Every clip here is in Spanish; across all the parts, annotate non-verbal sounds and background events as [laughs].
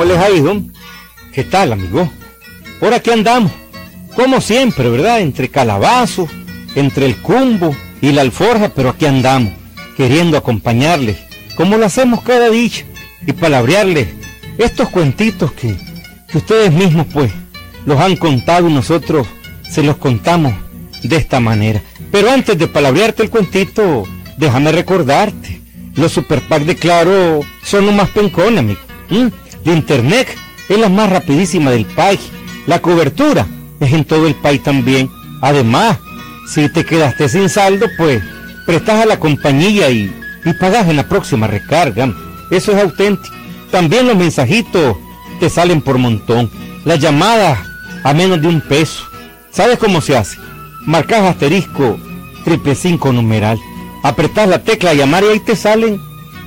¿Cómo les ha? ¿Qué tal, amigo? Por aquí andamos, como siempre, ¿verdad? Entre calabazos, entre el cumbo y la alforja, pero aquí andamos, queriendo acompañarles, como lo hacemos cada día, y palabrearles estos cuentitos que, ustedes mismos, pues, los han contado y nosotros se los contamos de esta manera. Pero antes de palabrearte el cuentito, déjame recordarte, los super de Claro son los más pencones, amigo. De internet es la más rapidísima del país. La cobertura es en todo el país también. Además, si te quedaste sin saldo, pues prestas a la compañía y, y pagas en la próxima recarga. Eso es auténtico. También los mensajitos te salen por montón. Las llamadas a menos de un peso. ¿Sabes cómo se hace? Marcas asterisco triple cinco numeral. Apretás la tecla llamar y ahí te salen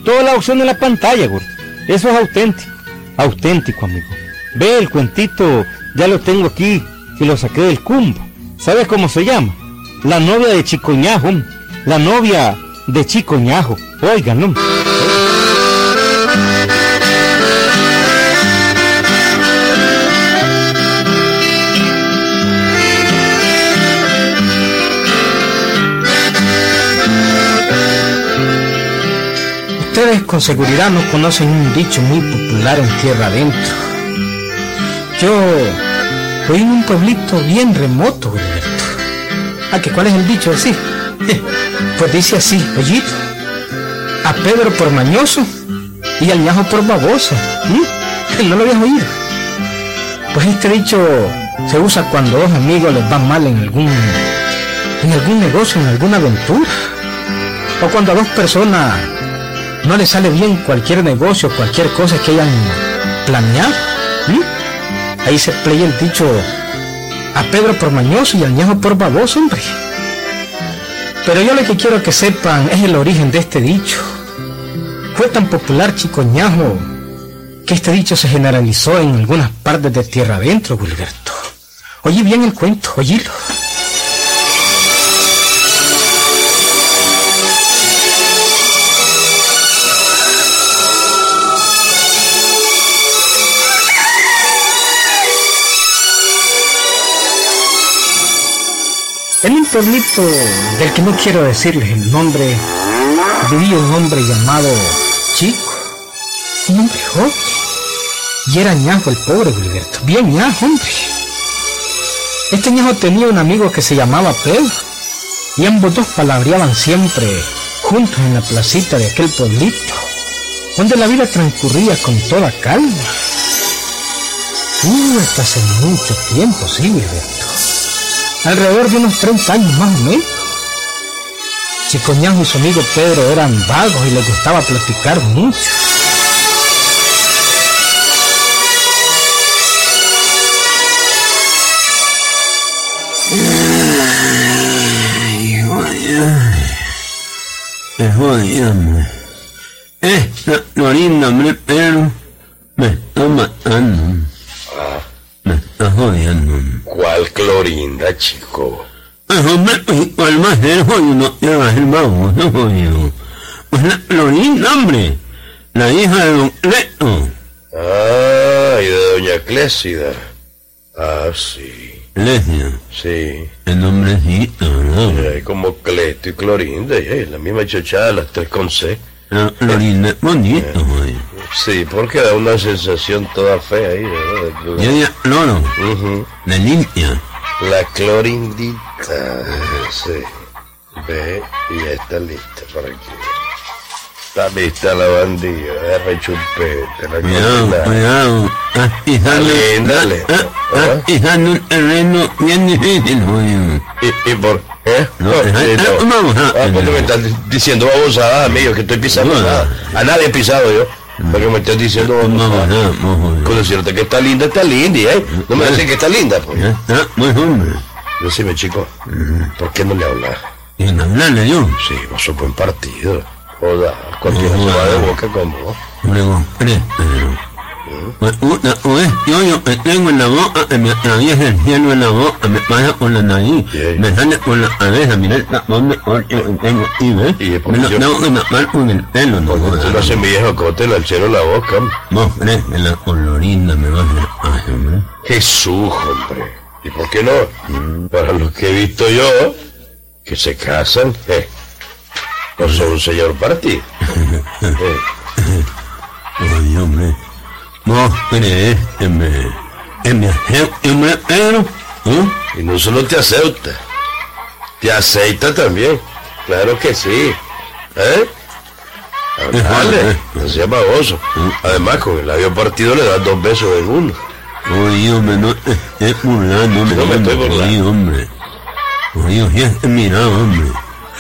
todas las opciones en la pantalla, gordo. Eso es auténtico. Auténtico, amigo. Ve el cuentito, ya lo tengo aquí y lo saqué del cumbo. ¿Sabes cómo se llama? La novia de Chicoñajo. La novia de Chicoñajo. Oigan, Ustedes con seguridad no conocen un dicho muy popular en tierra adentro. Yo voy en un pueblito bien remoto, Gilberto. ¿A que cuál es el dicho así? [laughs] Pues dice así, oye, a Pedro por mañoso y al ñajo por baboso. ¿Mm? ¿No lo habías oído? Pues este dicho se usa cuando dos amigos les van mal en algún, en algún negocio, en alguna aventura. O cuando dos personas no le sale bien cualquier negocio, cualquier cosa que hayan planeado. Ahí se playa el dicho a Pedro por mañoso y al ñajo por baboso, hombre. Pero yo lo que quiero que sepan es el origen de este dicho. Fue tan popular Chico Ñajo que este dicho se generalizó en algunas partes de tierra adentro, Gilberto. Oye bien el cuento, oílo. En un pueblito del que no quiero decirles el nombre, vivía un hombre llamado Chico, un hombre joven. Y era ñajo el pobre Gilberto, bien ñajo, hombre. Este ñajo tenía un amigo que se llamaba Pedro, y ambos dos palabreaban siempre juntos en la placita de aquel pueblito, donde la vida transcurría con toda calma. Uh, hasta hace mucho tiempo, sí, Gilberto alrededor de unos 30 años más o menos. Chicoñajo y su amigo Pedro eran vagos y les gustaba platicar mucho. Esta Florinda, hombre, pero me está matando. Me está jodiendo. ¿Cuál Clorinda, chico? Hombre, ¿cuál más es no te vas el baboso, jodido? Pues la Florinda, hombre. La hija de don Cleto. Ah, y de doña Clésida. Ah, sí. Clesia. Sí. El nombrecito, ¿no? Eh, como Cleto y Clorinda, eh, la misma chochada, las tres con C. Bonito, jodido. Sí, porque da una sensación toda fea ahí, ¿verdad? Cloro. Ujú. La limpia. La clorindita. Sí. Ve, y ya está lista para aquí. Está lista la bandilla, de rechupete, la Cuidado, clorina. cuidado. Estás pisando, Dale, dale. ah, ah, estás pisando un terreno bien difícil. ¿Y, y por No, Eh, eh, no. eh, ah, ¿por qué eh, me estás diciendo babosada, amigo? Que estoy pisando No, nada. A nadie he pisado yo. ¿Por qué me estás diciendo babosada? vamos, jodido. Con decirte que está linda, está linda, ¿eh? No me dicen que está linda, pues. Muy hombre. Decime, chico, ¿por qué no le hablas? Y en hablarle yo, Sí, vos sos buen partido. Joda, cualquiera No, se va de no. boca con vos. le una cuestión que tengo en la boca, me atraviesa el cielo en la boca, me pasa por la nariz, me sale por la cabeza, mira el tapón de corte que tengo aquí, ¿ves? Me lo yo- tengo que tapar con el pelo, no Porque tú jodas. haces viejo cote el alchero en la boca. hombre. Vos crees que la colorinda me va a hacer hombre. Jesús, hombre. ¿Y por qué no? Para los que he visto yo, que se casan, eh, no son un señor partido. [laughs] Eh, Ay, hombre. Vos crees que me... que me hace, hombre, Pedro, ¿eh? y no solo te acepta, te aceita también. Claro que sí. ¿Eh? Dale, no sea baboso. Además, con el labio partido le das dos besos en uno. Oye, hombre, no te estés burlando, hombre. No me estoy burlando. Oye, hombre. Oye, mira, hombre.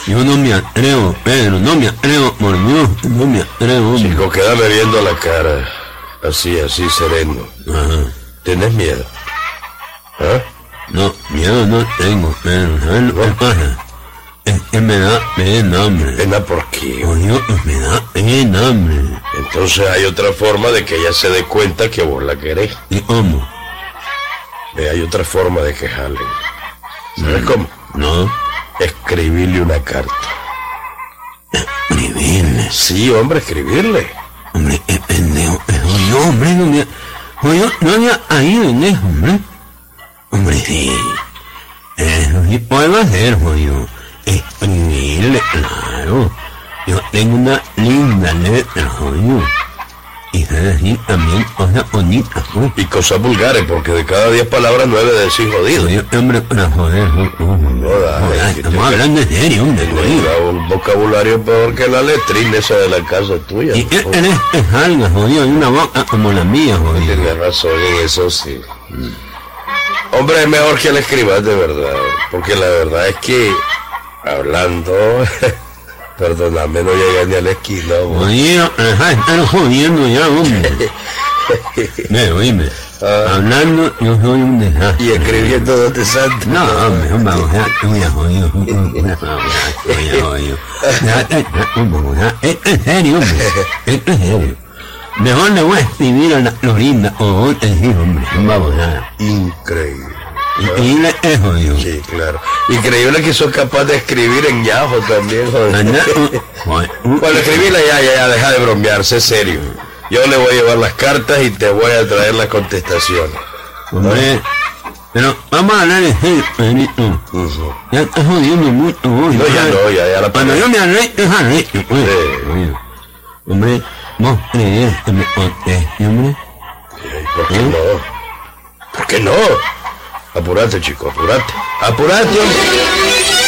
Yo no me atrevo, Pedro, no me atrevo, por Dios, no me atrevo, hombre. Chico, quédame viendo la cara. Así, así, sereno. Ajá. ¿Tienes miedo? ¿Ah? No, miedo no tengo, Pedro, ¿sabes lo que pasa? Es que me da pena, hombre. Pena por qué. Oye, me da pena, hombre. Entonces hay otra forma de que ella se dé cuenta que vos la querés. ¿Y cómo? Ve, hay otra forma de que jalen. ¿Sabes cómo? No, Escribirle una carta. escribirle. Sí, hombre, escribirle. Hombre, qué pendejo. Oye, hombre, no me... Oye, no me ha ido en eso, hombre. Hombre, sí. Eso sí puedo hacer, jodido. Escribirle, claro. Yo tengo una linda letra, jodido. Y decir también cosas bonitas, pues. Y cosas vulgares, porque de cada diez palabras, nueve decís jodido. Hombre, para joder, jo- jo- dale, joder, estamos hablando en serio, hombre, un vocabulario peor que la letrina esa de la casa tuya. ¿Y qué ¿no? tenés que salga, jodido? Y una boca como la mía, jodido. Tienes razón en eso, sí. Hombre, es mejor que le escribas de verdad, porque la verdad es que hablando, [laughs] perdóname, no llega ni a la esquina. deja de estar jodiendo ya, hombre. [laughs] Ve, oíme. Ah. Hablando, yo soy un desastre. Y escribiendo te santo. No, hombre, sea, tú ya jodido. Una tú ya jodido. Hombre, ya, Esto es serio, hombre. Esto es serio. Mejor le voy a escribir a la Florinda o vos te hombre. Vamos, nada. Increíble. Y, y le es jodido. Sí, claro. Increíble que sos capaz de escribir en Yahoo también, joder, [laughs] Bueno, escribirla ya, ya, ya, deja de bromear, sé serio. Yo le voy a llevar las cartas y te voy a traer las contestaciones. Hombre, pero vamos a hablar en serio, Pedrito. Ya estás jodiendo mucho vos. No, ya no, ya, ya la Cuando yo me arrecho, es arrecho, pues. Sí. Oye, Hombre, vos crees que me conteste, hombre. ¿Por qué no? ¿Por qué no? Apurate, chico, apurate. Apurate,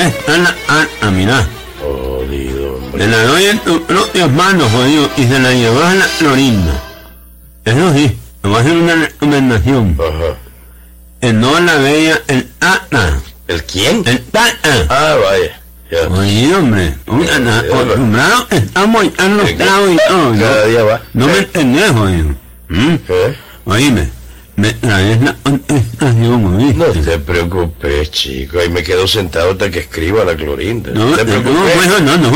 Aquí está la carta, mirá. Jodido, hombre. Te la doy en tus propias manos, jodido, y se la llevas a la Florinda. Eso sí, te voy a hacer una recomendación. Ajá. Que no la vea el tata. ¿El quién? El tata. Ah, vaya. Ya. Oye, hombre, Ya, ya, acostumbrado estamos a los tragos y todo, Cada ¿no? día va. No me entendés, jodido. ¿Mm? ¿Eh? Oíme, me traes la contestación, ¿oíste? No te preocupes, chico. Ahí me quedo sentado hasta que escriba la clorinda. No, No te no, no, preocupes. no, no,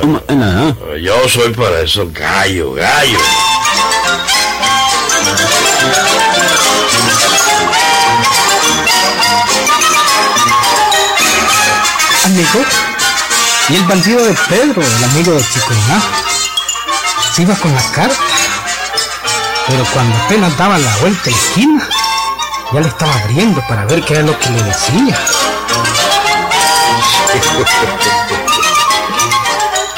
cómo te la da. Yo soy para eso gallo, gallo. Amigo, y el bandido de Pedro, el amigo de Chiconá, se iba con la carta, pero cuando apenas daba la vuelta a la esquina, ya le estaba abriendo para ver qué era lo que le decía. [laughs]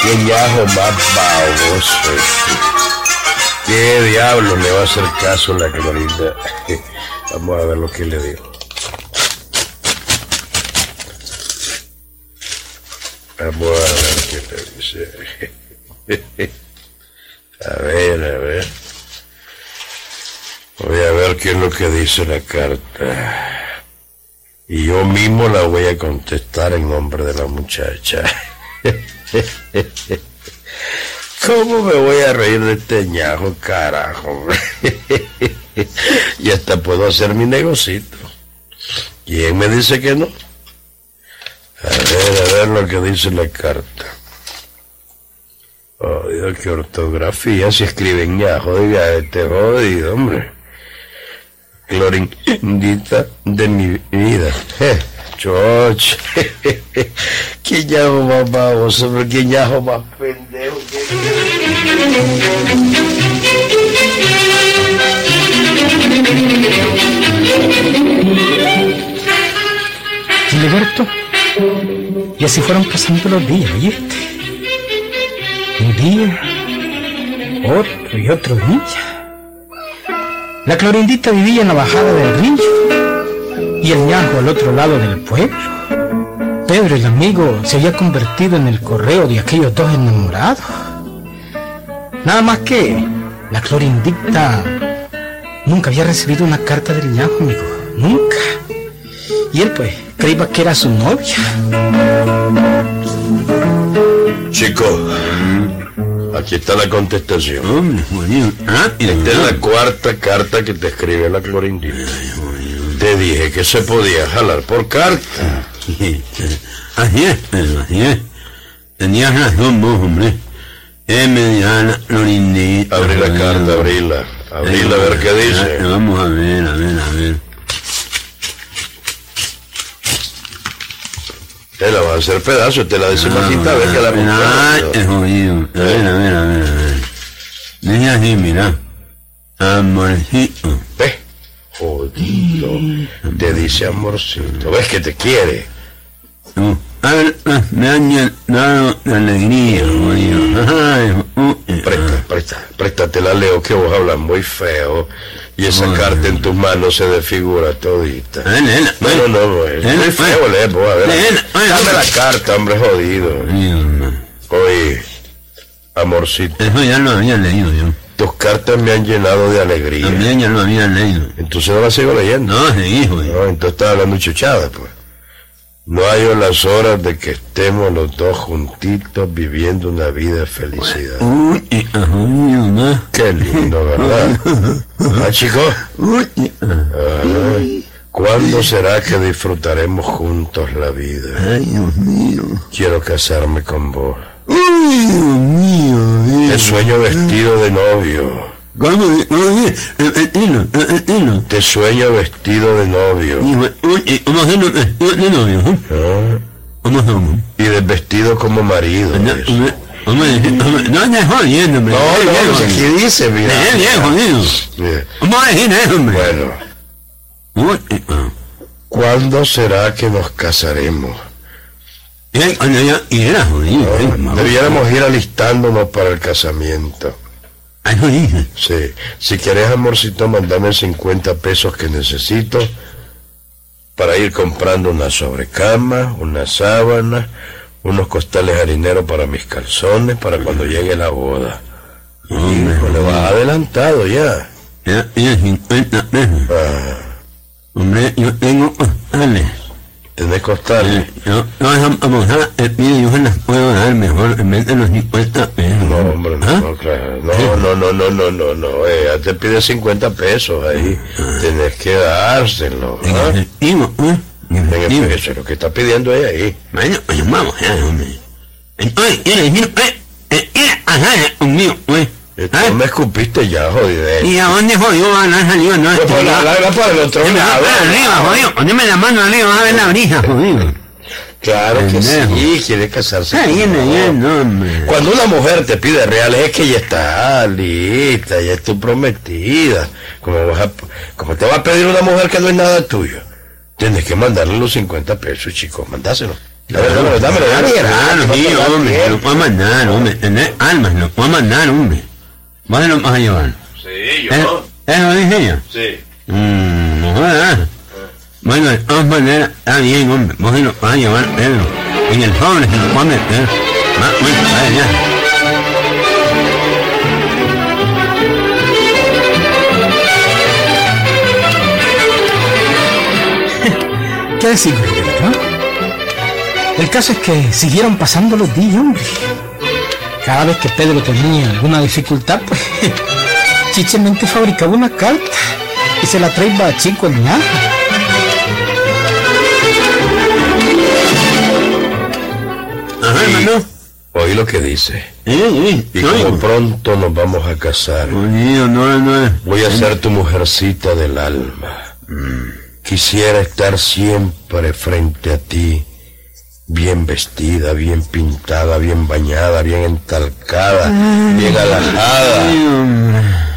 Qué yajo más baboso. ¿Qué diablo le va a hacer caso la clorinda? [laughs] Vamos a ver lo que le digo. Vamos a ver qué le dice. [laughs] A ver, a ver. Qué es lo que dice la carta. Y yo mismo la voy a contestar en nombre de la muchacha. [laughs] ¿Cómo me voy a reír de este ñajo, carajo? [laughs] y hasta puedo hacer mi negocito. ¿Quién me dice que no? A ver, a ver lo que dice la carta. Oh, Dios, qué ortografía, si escriben ñajo, diga, este jodido, hombre. Clorindita de mi vida. Choch. ¿Qué ñajo más baboso, hombre? ¿Qué ñajo más pendejo? Gilberto, y así fueron pasando los días, ¿viste? Un día, otro y otro día. La clorindita vivía en la bajada del río y el ñajo al otro lado del pueblo. Pedro, el amigo, se había convertido en el correo de aquellos dos enamorados. Nada más que la clorindita nunca había recibido una carta del ñajo, amigo. Nunca. Y él, pues, creía que era su novia. Chico, aquí está la contestación. Juanito. Ah, Esta es la cuarta carta que te escribe la clorindita. Te dije que se podía jalar por carta. Así es, Pedro, así es. Tenías razón vos, hombre. Es mediana, Lorindita. Abrí la carta, abrila. Abrila a ver qué dice. Vamos a ver, a ver, a ver. Te la va a hacer pedazo, te la decimos quinta vez que la Ay, es compramos. jodido. A ver, a ver, a ver, a ver. Dice así, mira. Amorcito. Ve, jodido. Te dice amorcito. ¿Ves que te quiere? A ver, ah, me han llenado de alegría, jodido. Ay, uh, eh, Presta, presta, préstate la leo que vos hablas muy feo. Y esa carta en tus manos se desfigura todita. A ver, léela, No, no, no, es muy feo vos, a ver. Dame la carta, hombre jodido. Oye, amorcito, Eso ya lo había leído yo. tus cartas me han llenado de alegría. También ya lo había leído. Entonces no la sigo leyendo. No, seguí, jodido. No, entonces estás hablando chuchada, pues. No hay las horas de que estemos los dos juntitos viviendo una vida de felicidad. Qué lindo, ¿verdad? [laughs] ¿Ah, chicos? Uy. Ay, ¿Cuándo será que disfrutaremos juntos la vida? Ay, Dios mío. Quiero casarme con vos. Uy, Dios mío. Te sueño vestido de novio. Te sueño vestido de novio. Y desvestido como marido. No, no andes jodiendo. No, no, aquí dice, mira. Viejo, jodido. ¿Cómo eso? Bueno, eh, ah. ¿cuándo será que nos casaremos? Eh, eh. Debiéramos ir alistándonos para el casamiento. Ay. Sí. Si querés, amorcito, mandame 50 pesos que necesito para ir comprando una sobrecama, una sábana, unos costales harineros para mis calzones para cuando llegue la boda. Hijo, le vas adelantado ya. ya tiene 50 pesos. Ah, Hombre, yo tengo costales. Tenés costales. Eh, Yo, no, esa babosada, el pide, yo se las puedo dar mejor en vez de los 50 pesos. No, hombre, no, ¿Ah? no, claro. no, no, no, no, no, no, no, eh, te pide 50 pesos ahí, que dárselo. En ¿ah? efectivo, ¿eh? En En efectivo. efecto, eso es lo que está pidiendo ella ahí. Bueno, pues vamos, ya, hombre. Entonces, quiere decir, eh, eh, quiere hacer conmigo. Eh, ¿Ah? Tú me escupiste ya, jodido. ¿Y a dónde jodió van a salir? No, Pues por la larga para el otro la lado. arriba, jodido. Poneme la mano arriba, vas a ver la brisa, jodido. Claro que sí, quiere casarse. Bien, bien, no. Cuando una mujer te pide reales es que ya está lista, ya es tu prometida. Como, vas a, como te va a pedir una mujer que no es nada tuyo, tienes que mandarle los 50 pesos, chicos, mandáselo. Dámelo. Claro, no sí, te da hombre, lo puedo mandar, hombre. Tener almas, lo puedo mandar, hombre. ¿Vos los vas a llevar? Sí, yo. ¿Es lo dije yo? Sí. Mmm, ¿verdad? Eh. Bueno, de todas maneras, está bien, hombre. Vos se los vas a llevar, Pedro. En el sobre se los va a meter. Va, bueno, vaya ya. [laughs] ¿Qué decir, ¿no? El caso es que siguieron pasando los días, hombre. Cada vez que Pedro tenía alguna dificultad, pues [laughs] chichemente fabricaba una carta y se la traía a Chico el ñajo. Ajá, hermano. Oí lo que dice. Sí, sí, Y como pronto nos vamos a casar, Oye, no, no, voy a ser tu mujercita del alma. Quisiera estar siempre frente a ti, bien vestida, bien pintada, bien bañada, bien entalcada, bien alajada.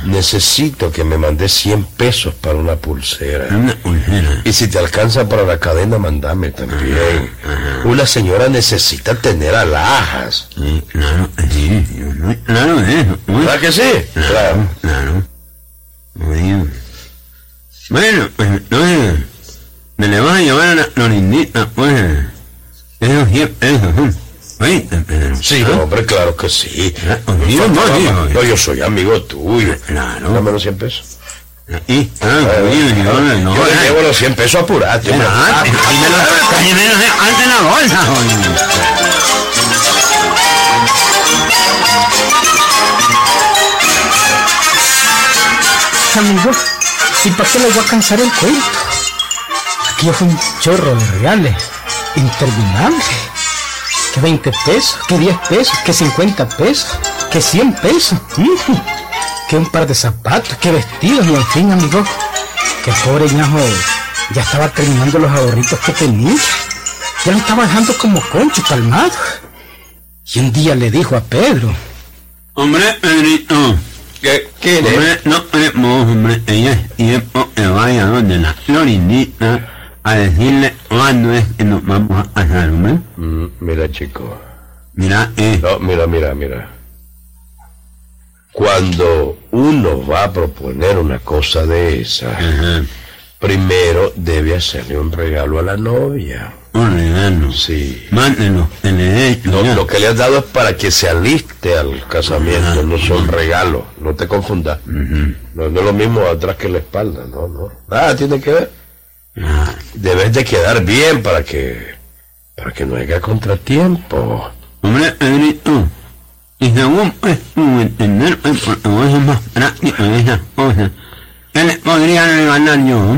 Necesito que me mandes 100 pesos para una pulsera. Una pulsera. Y si te alcanza para la cadena, mandame también. Una señora necesita tener alhajas. Sí, claro, sí, claro eso. Uy, ¿Verdad que sí? Claro. Claro. Bueno, pues entonces, me le vas a llevar a la Florindita, pues, Sí, ¿Ah? hombre, claro que sí. Ah, oye, No, no, no, no, yo soy amigo tuyo. Claro. Dame los 100 pesos. Ahí, ah, oye, yo no, no, yo le eh. llevo los 100 pesos apurate. Ah, ante la bolsa. Amigo, ¿y para qué les voy a cansar el cuento? Aquí fue un chorro de reales, interminable. Que 20 pesos, que 10 pesos, que 50 pesos, que 100 pesos. Que un par de zapatos, que vestidos, y en fin, amigo, que el pobre ñajo ya estaba terminando los ahorritos que tenía. Ya lo estaba dejando como concho palmado. Y un día le dijo a Pedro, Hombre, Pedrito. ¿Qué quiere? Hombre, no queremos, hombre, ella es tiempo que vaya donde la Florindita a decirle cuándo es que nos vamos a casar, hombre. Mm, mira, chico. Mira, eh, No, mira, mira, mira. Cuando uno va a proponer una cosa de esa, ajá, primero debe hacerle un regalo a la novia. un regalo. Sí. Mándelo, he hecho Lo, que le has dado es para que se aliste al casamiento, no son regalos, no te confundas. No, no es lo mismo atrás que la espalda, no, no. Nada tiene que ver. Debes de quedar bien para que, para que no haya contratiempo. Hombre, y según pues tu entender, porque vos es más práctico en esas cosas, ¿qué le podría regalar yo?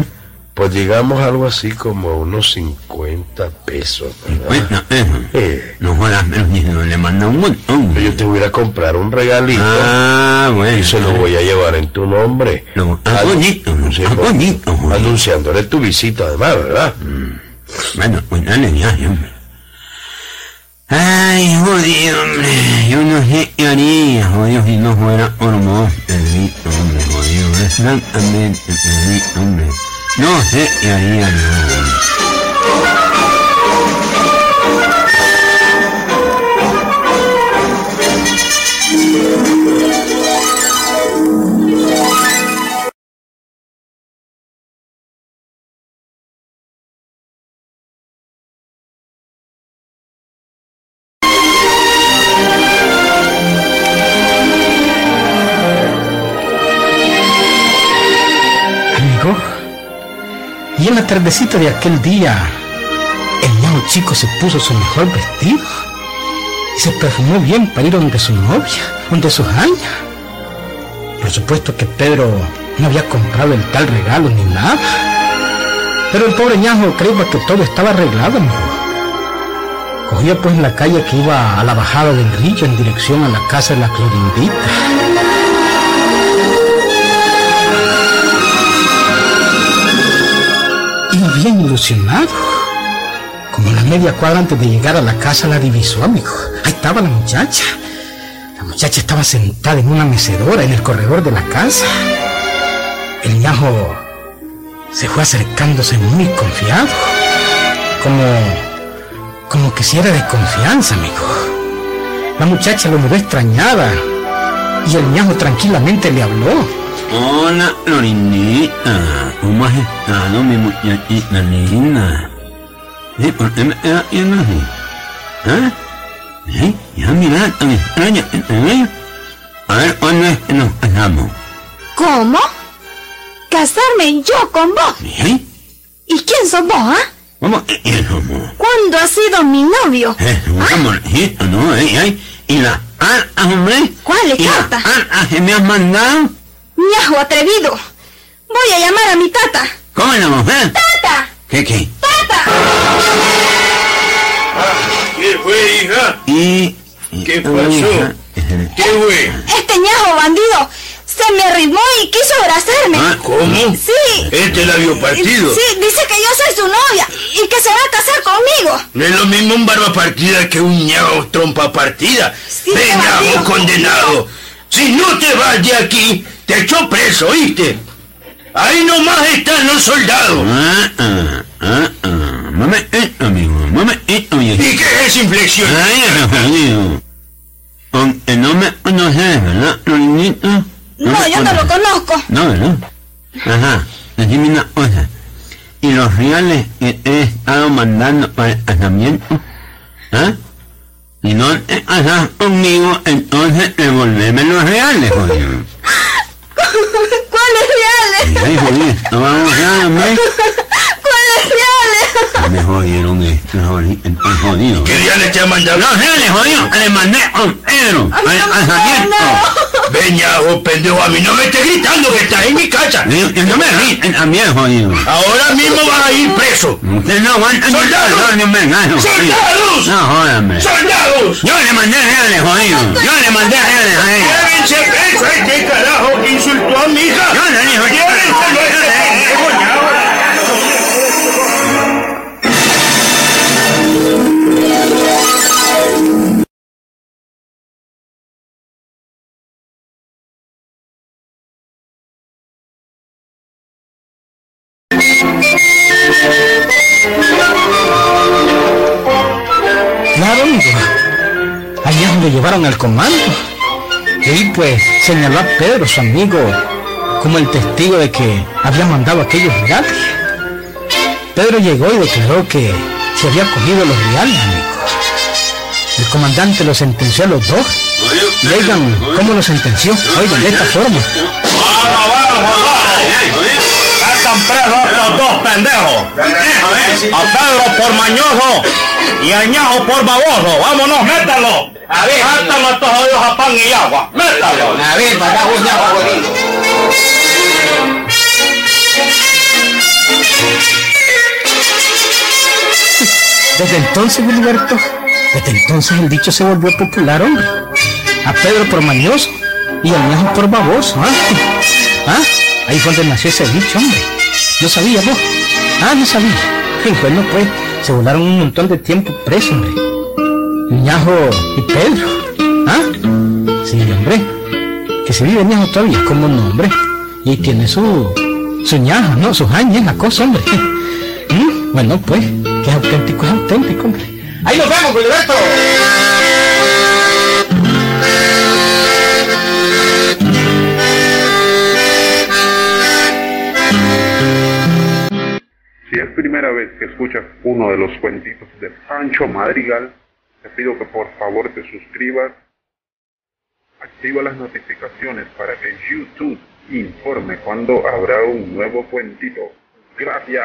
Pues digamos algo así como unos 50 pesos, ¿verdad? Cuenta eso. Eh, No jodas, pero si no le manda un montón. yo te voy a ir a comprar un regalito Ah, bueno. y se lo voy a llevar en tu nombre. Lo- ah, bonito, ah, pues, bonito, joder. Anunciándole tu visita además, ¿verdad? Bueno, pues dale ya, hombre. Ay, jodido, hombre. Yo no sé qué haría, jodido, si no fuera por vos, Pedrito, hombre, jodido. Es francamente, hombre. No sé qué haría la tardecita de aquel día, el niño chico se puso su mejor vestido y se perfumó bien para ir donde su novia, donde su jaña. Por supuesto que Pedro no había comprado el tal regalo ni nada. Pero el pobre ñajo creía que todo estaba arreglado, amigo. Cogía pues la calle que iba a la bajada del río en dirección a la casa de la Clorindita. Como la media cuadra antes de llegar a la casa la divisó, amigo. Ahí estaba la muchacha. La muchacha estaba sentada en una mecedora en el corredor de la casa. El ñajo se fue acercándose muy confiado. Como... como que si era de confianza, amigo. La muchacha lo miró extrañada. Y el ñajo tranquilamente le habló. Hola, Florinita. ¿Cómo has estado, mi muchachita linda? ¿Sí? ¿Por qué me estás haciendo así? ¿Ah? ¿Sí? Ya mira, tan extraña que te veo. A ver, ¿cuándo es que nos casamos? ¿Cómo? ¿Casarme yo con vos? ¿Sí? ¿Y quién sos vos, ah? ¿Cómo que eso, amor? ¿Cuándo ha sido mi novio? Es un amorcito, ¿no? Ey. ¿Y la carta, hombre? ¿Cuáles ¿Y la cartas? carta que me has mandado? Ñajo atrevido. Voy a llamar a mi tata. ¿Cómo la mujer? ¡Tata! ¿Qué, qué? ¡Tata! ¿Qué fue, hija? ¿Y...? ¿Qué pasó? ¿Qué fue? Este ñajo bandido se me arrimó y quiso abrazarme. Ah, ¿Cómo? Sí. ¿Este labio partido? Sí, dice que yo soy su novia y que se va a casar conmigo. No es lo mismo un barba partida que un ñao trompa partida. Sí, Ven, caballero. ñao condenado. Si no te vas de aquí, te echo preso, ¿oíste? Ahí nomás están los soldados. Ah, ah, ah, ah. Mame esto, amigo. Mame esto, ¿Y viejo. qué es inflexión? Ay, jodido. Aunque no me conoces, ¿verdad, Lorinito? No, yo no lo conozco. No, ¿verdad? Ajá. Decime una cosa. ¿Y los reales que he estado mandando para el casamiento? ¿Ah? Si no te casas conmigo, entonces devolveme los reales, jodido. [laughs] ¿Cuáles reales? Ay, jodido, no vamos a. ¿Cuáles reales? Me jodieron esto, jodido. Estoy jodido. ¿Qué día le te ha mandado? Los reales, jodido, le mandé con Pedro al casamiento. Ven, ñao, pendejo, a mí no me estés gritando que estás en mi casa. No me ríen también, jodido. Ahora mismo vas a ir preso. Usted no aguanta ni ¡Soldados! un. ¡Soldados! No, jódame. ¡Soldados! Yo le mandé reales, jodido. Yo le mandé reales a ella. ¡Llévense preso a que insultó a mi hija! Yo ¡Llévenselo a este pendejo, ñao! Claro, amigo. Allá lo llevaron al comando. Y pues señaló a Pedro, su amigo, como el testigo de que había mandado aquellos reales. Pedro llegó y declaró que se había cogido los reales, amigo. El comandante lo sentenció a los dos. Y oigan, ¿cómo lo sentenció? Oigan, de esta forma. Están presos estos dos pendejos. A Pedro por mañoso y a Ñajo por baboso. Vámonos, métalo. A ver, a estos jodidos a pan y agua. Métalo. A ver, para Desde entonces, Gilberto, desde entonces el dicho se volvió popular, hombre. A Pedro por mañoso y a Ñajo por baboso, ¿ah? ¿Ah? Ahí fue donde nació ese dicho, hombre. ¿No sabía vos? Ah, no sabía. Y bueno, pues, se volaron un montón de tiempo presos, hombre. Ñajo y Pedro. ¿Ah? Sí, hombre. Que se vive Ñajo todavía, como no, hombre. Y tiene su, su Ñajo, ¿no? Sus años, la cosa, hombre. ¿Mm? Bueno, pues, que es auténtico, es auténtico, hombre. Ahí nos vemos, Gilberto. Si es primera vez que escuchas uno de los cuentitos de Pancho Madrigal, te pido que por favor te suscribas, activa las notificaciones para que YouTube informe cuando habrá un nuevo cuentito. Gracias.